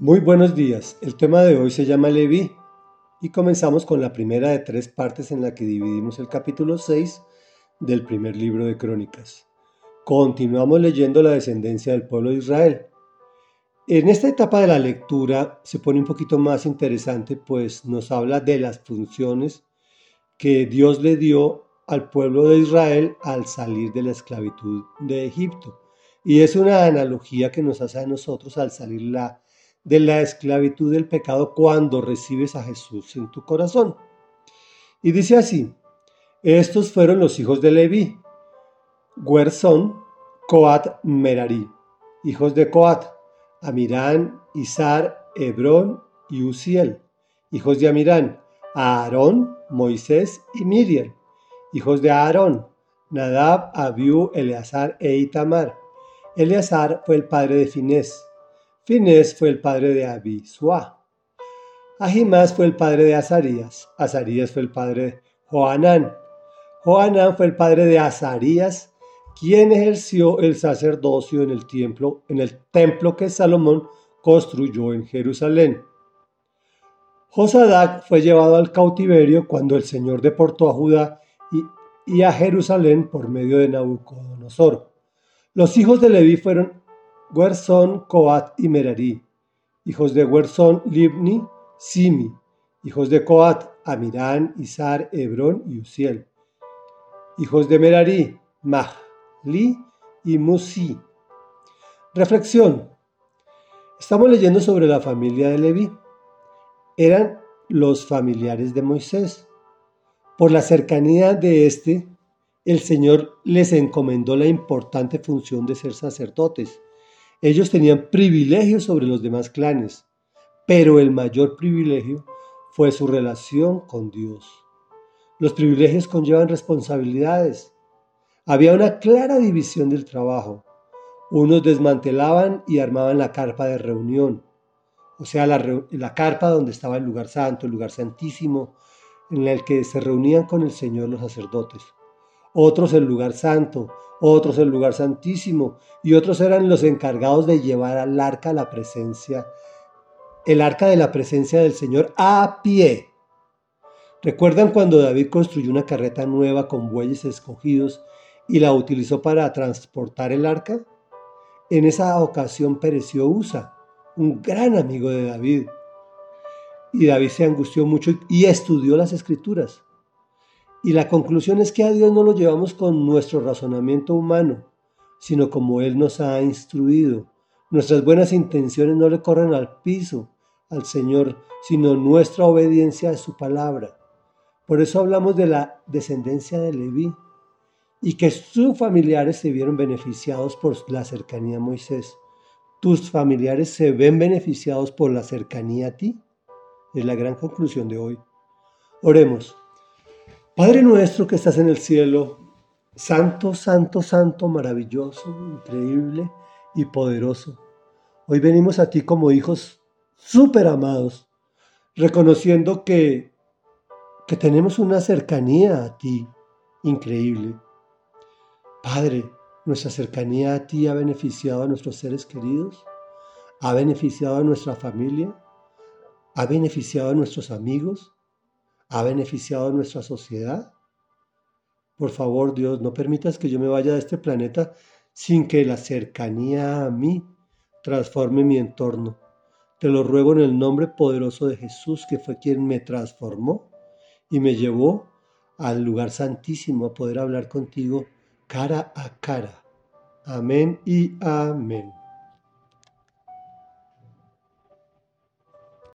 Muy buenos días. El tema de hoy se llama Leví y comenzamos con la primera de tres partes en la que dividimos el capítulo 6 del primer libro de Crónicas. Continuamos leyendo la descendencia del pueblo de Israel. En esta etapa de la lectura se pone un poquito más interesante pues nos habla de las funciones que Dios le dio al pueblo de Israel al salir de la esclavitud de Egipto. Y es una analogía que nos hace a nosotros al salir la de la esclavitud del pecado cuando recibes a Jesús en tu corazón. Y dice así, estos fueron los hijos de Leví, Guersón, Coat, Merari, hijos de Coat, Amirán, Izar, Hebrón y Uziel, hijos de Amirán, Aarón, Moisés y Miriam, hijos de Aarón, Nadab, Abiú, Eleazar e Itamar. Eleazar fue el padre de Finés, Finés fue el padre de Abisua. Ahimás fue el padre de Azarías. Azarías fue el padre de Joanán. Joanán fue el padre de Azarías, quien ejerció el sacerdocio en el templo, en el templo que Salomón construyó en Jerusalén. Josadac fue llevado al cautiverio cuando el Señor deportó a Judá y, a Jerusalén por medio de Nabucodonosor. Los hijos de Leví fueron Guersón, Coat y Merari. Hijos de Guersón, Libni, Simi. Hijos de Coat, Amirán, Izar, Hebrón y Uziel. Hijos de Merari, Mahli y Musi. Reflexión. Estamos leyendo sobre la familia de Leví. Eran los familiares de Moisés. Por la cercanía de este, el Señor les encomendó la importante función de ser sacerdotes ellos tenían privilegios sobre los demás clanes, pero el mayor privilegio fue su relación con Dios. Los privilegios conllevan responsabilidades. Había una clara división del trabajo. Unos desmantelaban y armaban la carpa de reunión, o sea, la, carpa donde estaba el lugar santo, el lugar santísimo, en el que se reunían con el Señor los sacerdotes otros el lugar santo, otros el lugar santísimo, y otros eran los encargados de llevar al arca la presencia, el arca de la presencia del Señor a pie. ¿Recuerdan cuando David construyó una carreta nueva con bueyes escogidos y la utilizó para transportar el arca? En esa ocasión pereció Usa, un gran amigo de David. Y David se angustió mucho y estudió las escrituras. Y la conclusión es que a Dios no lo llevamos con nuestro razonamiento humano, sino como Él nos ha instruido. Nuestras buenas intenciones no le corren al piso al Señor, sino nuestra obediencia a su palabra. Por eso hablamos de la descendencia de Leví y que sus familiares se vieron beneficiados por la cercanía a Moisés. ¿Tus familiares se ven beneficiados por la cercanía a ti? Es la gran conclusión de hoy. Oremos. Padre nuestro que estás en el cielo, santo, santo, santo, maravilloso, increíble y poderoso. Hoy venimos a ti como hijos súper amados, reconociendo que, que tenemos una cercanía a ti increíble. Padre, nuestra cercanía a ti ha beneficiado a nuestros seres queridos, ha beneficiado a nuestra familia, ha beneficiado a nuestros amigos, ha beneficiado nuestra sociedad? Por favor, Dios, no permitas que yo me vaya de este planeta sin que la cercanía a mí transforme mi entorno. Te lo ruego en el nombre poderoso de Jesús, que fue quien me transformó y me llevó al lugar santísimo a poder hablar contigo cara a cara. Amén y amén.